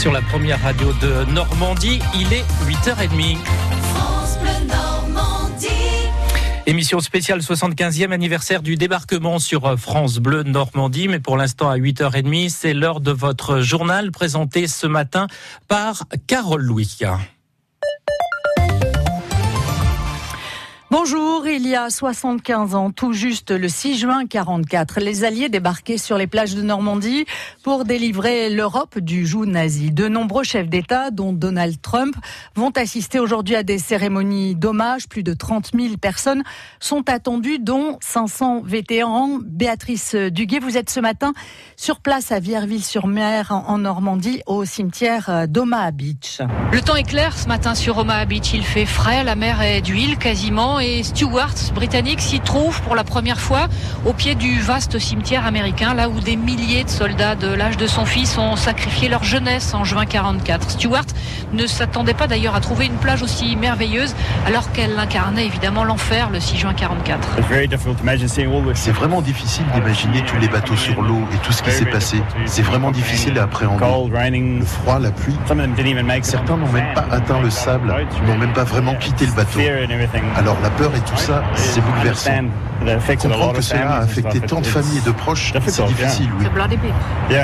Sur la première radio de Normandie, il est 8h30. Émission spéciale 75e anniversaire du débarquement sur France Bleu Normandie. Mais pour l'instant, à 8h30, c'est l'heure de votre journal présenté ce matin par Carole Louis. Bonjour, il y a 75 ans, tout juste le 6 juin 44, les Alliés débarquaient sur les plages de Normandie pour délivrer l'Europe du joug nazi. De nombreux chefs d'État, dont Donald Trump, vont assister aujourd'hui à des cérémonies d'hommage. Plus de 30 000 personnes sont attendues, dont 500 vétérans. Béatrice Duguet, vous êtes ce matin sur place à Vierville-sur-Mer, en Normandie, au cimetière d'Omaha Beach. Le temps est clair ce matin sur Omaha Beach. Il fait frais, la mer est d'huile quasiment et Stewart, britannique, s'y trouve pour la première fois au pied du vaste cimetière américain, là où des milliers de soldats de l'âge de son fils ont sacrifié leur jeunesse en juin 44. Stewart ne s'attendait pas d'ailleurs à trouver une plage aussi merveilleuse, alors qu'elle incarnait évidemment l'enfer le 6 juin 44. C'est vraiment difficile d'imaginer tous les bateaux sur l'eau et tout ce qui s'est passé. C'est vraiment difficile à appréhender. Le froid, la pluie. Certains n'ont même pas atteint le sable, n'ont même pas vraiment quitté le bateau. Alors la peur et tout ça, c'est bouleversant. Comprendre que cela a affecté tant de familles et de proches, c'est difficile, oui.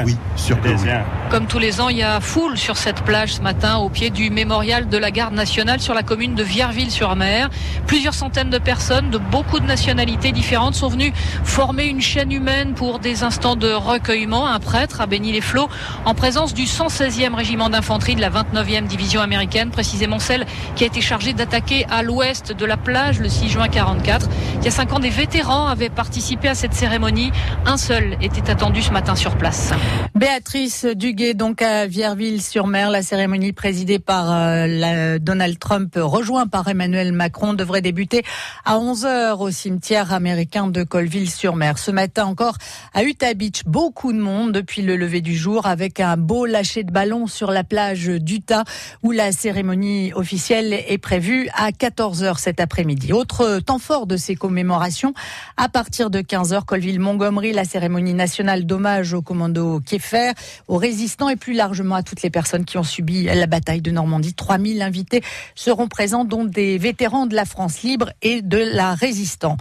Oui, sûr que oui. Comme tous les ans, il y a foule sur cette plage ce matin au pied du mémorial de la garde nationale sur la commune de Vierville-sur-Mer. Plusieurs centaines de personnes de beaucoup de nationalités différentes sont venues former une chaîne humaine pour des instants de recueillement. Un prêtre a béni les flots en présence du 116e régiment d'infanterie de la 29e division américaine, précisément celle qui a été chargée d'attaquer à l'ouest de la plage le 6 juin 44. Il y a cinq ans, des vétérans avaient participé à cette cérémonie. Un seul était attendu ce matin sur place. Béatrice Donc à Vierville-sur-Mer, la cérémonie présidée par euh, Donald Trump, rejoint par Emmanuel Macron, devrait débuter à 11h au cimetière américain de Colville-sur-Mer. Ce matin encore, à Utah Beach, beaucoup de monde depuis le lever du jour avec un beau lâcher de ballon sur la plage d'Utah où la cérémonie officielle est prévue à 14h cet après-midi. Autre temps fort de ces commémorations, à partir de 15h, Colville-Montgomery, la cérémonie nationale d'hommage au commando Kieffer, aux résistants et plus largement à toutes les personnes qui ont subi la bataille de Normandie. 3000 invités seront présents, dont des vétérans de la France libre et de la résistance.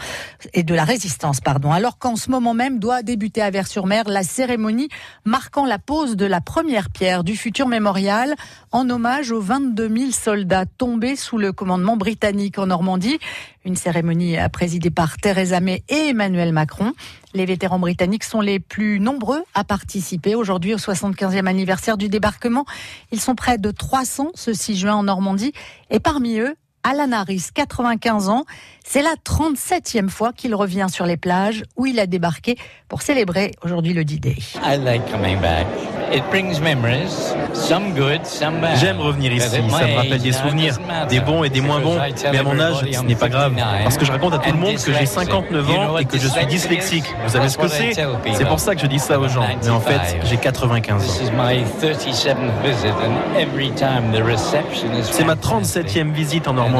Et de la résistance, pardon. Alors qu'en ce moment même doit débuter à Vers-sur-Mer la cérémonie marquant la pose de la première pierre du futur mémorial en hommage aux 22 000 soldats tombés sous le commandement britannique en Normandie. Une cérémonie présidée par Theresa May et Emmanuel Macron. Les vétérans britanniques sont les plus nombreux à participer aujourd'hui au 75e anniversaire du débarquement. Ils sont près de 300 ce 6 juin en Normandie et parmi eux, Alan Harris, 95 ans. C'est la 37e fois qu'il revient sur les plages où il a débarqué pour célébrer aujourd'hui le D-Day. J'aime revenir ici, ça me rappelle des souvenirs, des bons et des moins bons, mais à mon âge, ce n'est pas grave, parce que je raconte à tout le monde que j'ai 59 ans et que je suis dyslexique. Vous savez ce que c'est? C'est pour ça que je dis ça aux gens, mais en fait, j'ai 95 ans. C'est ma 37e visite en Normandie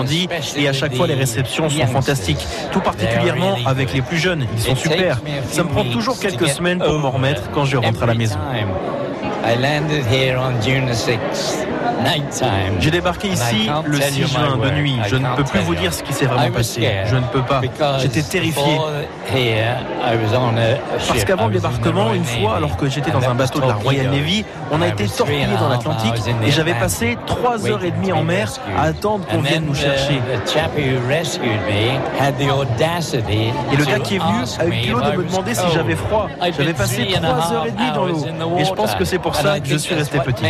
et à chaque fois les réceptions sont fantastiques, tout particulièrement avec les plus jeunes, ils sont super. Ça me prend toujours quelques semaines pour m'en remettre quand je rentre à la maison. J'ai débarqué ici le 6 juin de nuit. Je ne peux plus vous dire ce qui s'est vraiment passé. Je ne peux pas. J'étais terrifié. Parce qu'avant le débarquement, une fois, alors que j'étais dans un bateau de la Royal Navy, on a été torpillé dans l'Atlantique et j'avais passé trois heures et demie en mer à attendre qu'on vienne nous chercher. Et le gars qui est venu a eu le culot de me demander si j'avais froid. J'avais passé trois heures et demie dans l'eau. Et je pense que c'est pour ça que je suis resté petit.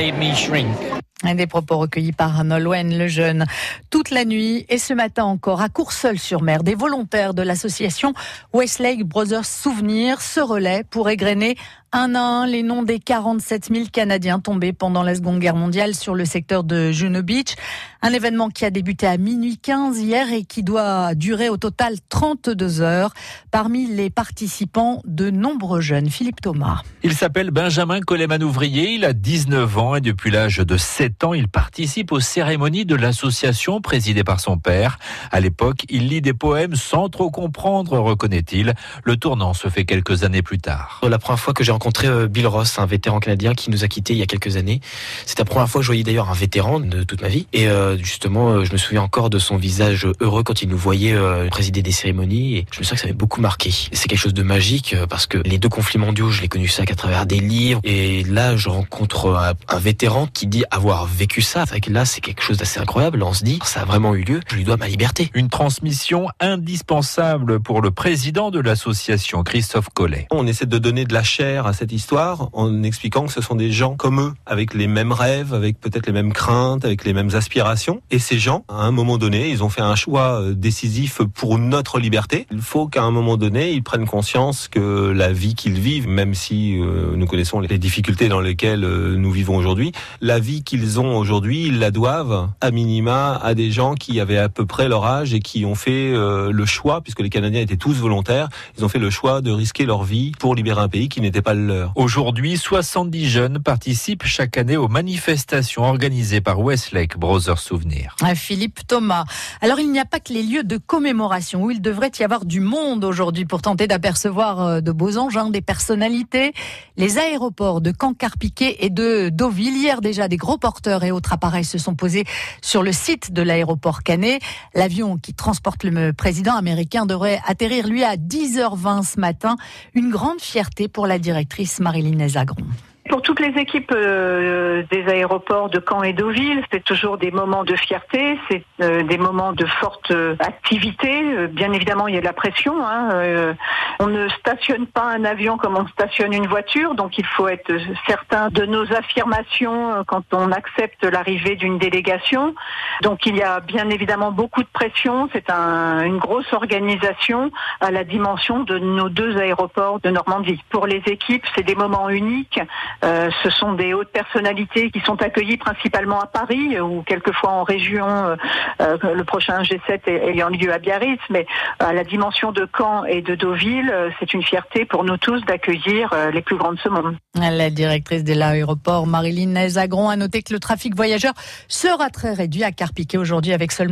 Des propos recueillis par Nolwenn le jeune. Toute la nuit et ce matin encore à Courseul-sur-Mer, des volontaires de l'association Westlake Brothers Souvenirs se relaient pour égrener un à un les noms des 47 000 Canadiens tombés pendant la Seconde Guerre mondiale sur le secteur de Juno Beach. Un événement qui a débuté à minuit 15 hier et qui doit durer au total 32 heures. Parmi les participants, de nombreux jeunes. Philippe Thomas. Il s'appelle Benjamin Coleman-Ouvrier. Il a 19 ans et depuis l'âge de 7 ans, il participe aux cérémonies de l'association présidée par son père. À l'époque, il lit des poèmes sans trop comprendre, reconnaît-il. Le tournant se fait quelques années plus tard. La première fois que j'ai rencontré rencontré Bill Ross, un vétéran canadien qui nous a quittés il y a quelques années. C'était la première fois que je voyais d'ailleurs un vétéran de toute ma vie. Et justement, je me souviens encore de son visage heureux quand il nous voyait présider des cérémonies. Et je me souviens que ça m'avait beaucoup marqué. C'est quelque chose de magique parce que les deux conflits mondiaux, je l'ai connu ça qu'à travers des livres. Et là, je rencontre un, vétéran qui dit avoir vécu ça. que là, c'est quelque chose d'assez incroyable. On se dit, ça a vraiment eu lieu. Je lui dois ma liberté. Une transmission indispensable pour le président de l'association, Christophe Collet. On essaie de donner de la chair à cette histoire en expliquant que ce sont des gens comme eux, avec les mêmes rêves, avec peut-être les mêmes craintes, avec les mêmes aspirations. Et ces gens, à un moment donné, ils ont fait un choix euh, décisif pour notre liberté. Il faut qu'à un moment donné, ils prennent conscience que la vie qu'ils vivent, même si euh, nous connaissons les difficultés dans lesquelles euh, nous vivons aujourd'hui, la vie qu'ils ont aujourd'hui, ils la doivent à minima à des gens qui avaient à peu près leur âge et qui ont fait le choix, puisque les Canadiens étaient tous volontaires, ils ont fait le choix de risquer leur vie pour libérer un pays qui n'était pas le leur. Aujourd'hui, 70 jeunes participent chaque année aux manifestations organisées par Westlake Brothers Souvenir. Ah, Philippe Thomas. Alors il n'y a pas que les lieux de commémoration où il devrait y avoir du monde aujourd'hui pour tenter d'apercevoir euh, de beaux engins, des personnalités. Les aéroports de Caen-Carpiquet et de Deauville, hier déjà des gros porteurs et autres appareils se sont posés sur le site de l'aéroport Canet. L'avion qui transporte le président américain devrait atterrir lui à 10h20 ce matin. Une grande fierté pour la directrice Marilyn Ezagron. Pour toutes les équipes euh, des aéroports de Caen et Deauville, c'est toujours des moments de fierté, c'est euh, des moments de forte euh, activité. bien évidemment, il y a de la pression. Hein, on ne stationne pas un avion comme on stationne une voiture, donc il faut être certain de nos affirmations quand on accepte l'arrivée d'une délégation. Donc il y a bien évidemment beaucoup de pression. C'est un, une grosse organisation à la dimension de nos deux aéroports de Normandie. Pour les équipes, c'est des moments uniques. Euh, ce sont des hautes personnalités qui sont accueillies principalement à Paris ou quelquefois en région, euh, euh, le prochain G7 ayant lieu à Biarritz, mais à la dimension de Caen et de Deauville, c'est une fierté pour nous tous d'accueillir les plus grands de ce monde. La directrice de l'aéroport, Marilyn Nezagron, a noté que le trafic voyageur sera très réduit à Carpiquet aujourd'hui avec seulement